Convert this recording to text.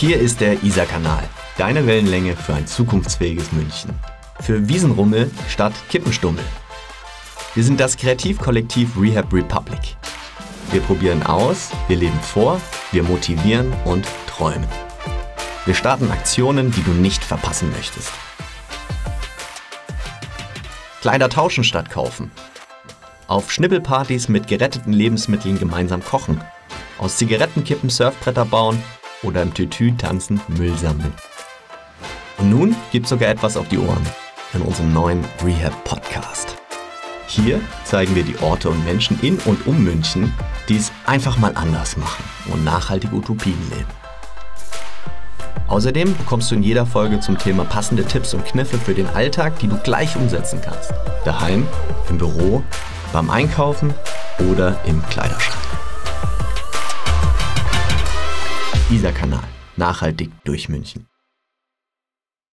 Hier ist der Isar-Kanal, deine Wellenlänge für ein zukunftsfähiges München. Für Wiesenrummel statt Kippenstummel. Wir sind das Kreativkollektiv Rehab Republic. Wir probieren aus, wir leben vor, wir motivieren und träumen. Wir starten Aktionen, die du nicht verpassen möchtest. Kleider tauschen statt kaufen. Auf Schnippelpartys mit geretteten Lebensmitteln gemeinsam kochen. Aus Zigarettenkippen Surfbretter bauen oder im Tütü tanzen Müll sammeln. Und nun gibt's sogar etwas auf die Ohren in unserem neuen Rehab Podcast. Hier zeigen wir die Orte und Menschen in und um München, die es einfach mal anders machen und nachhaltige Utopien leben. Außerdem bekommst du in jeder Folge zum Thema passende Tipps und Kniffe für den Alltag, die du gleich umsetzen kannst. Daheim, im Büro, beim Einkaufen oder im Kleiderschrank. Dieser Kanal. Nachhaltig durch München.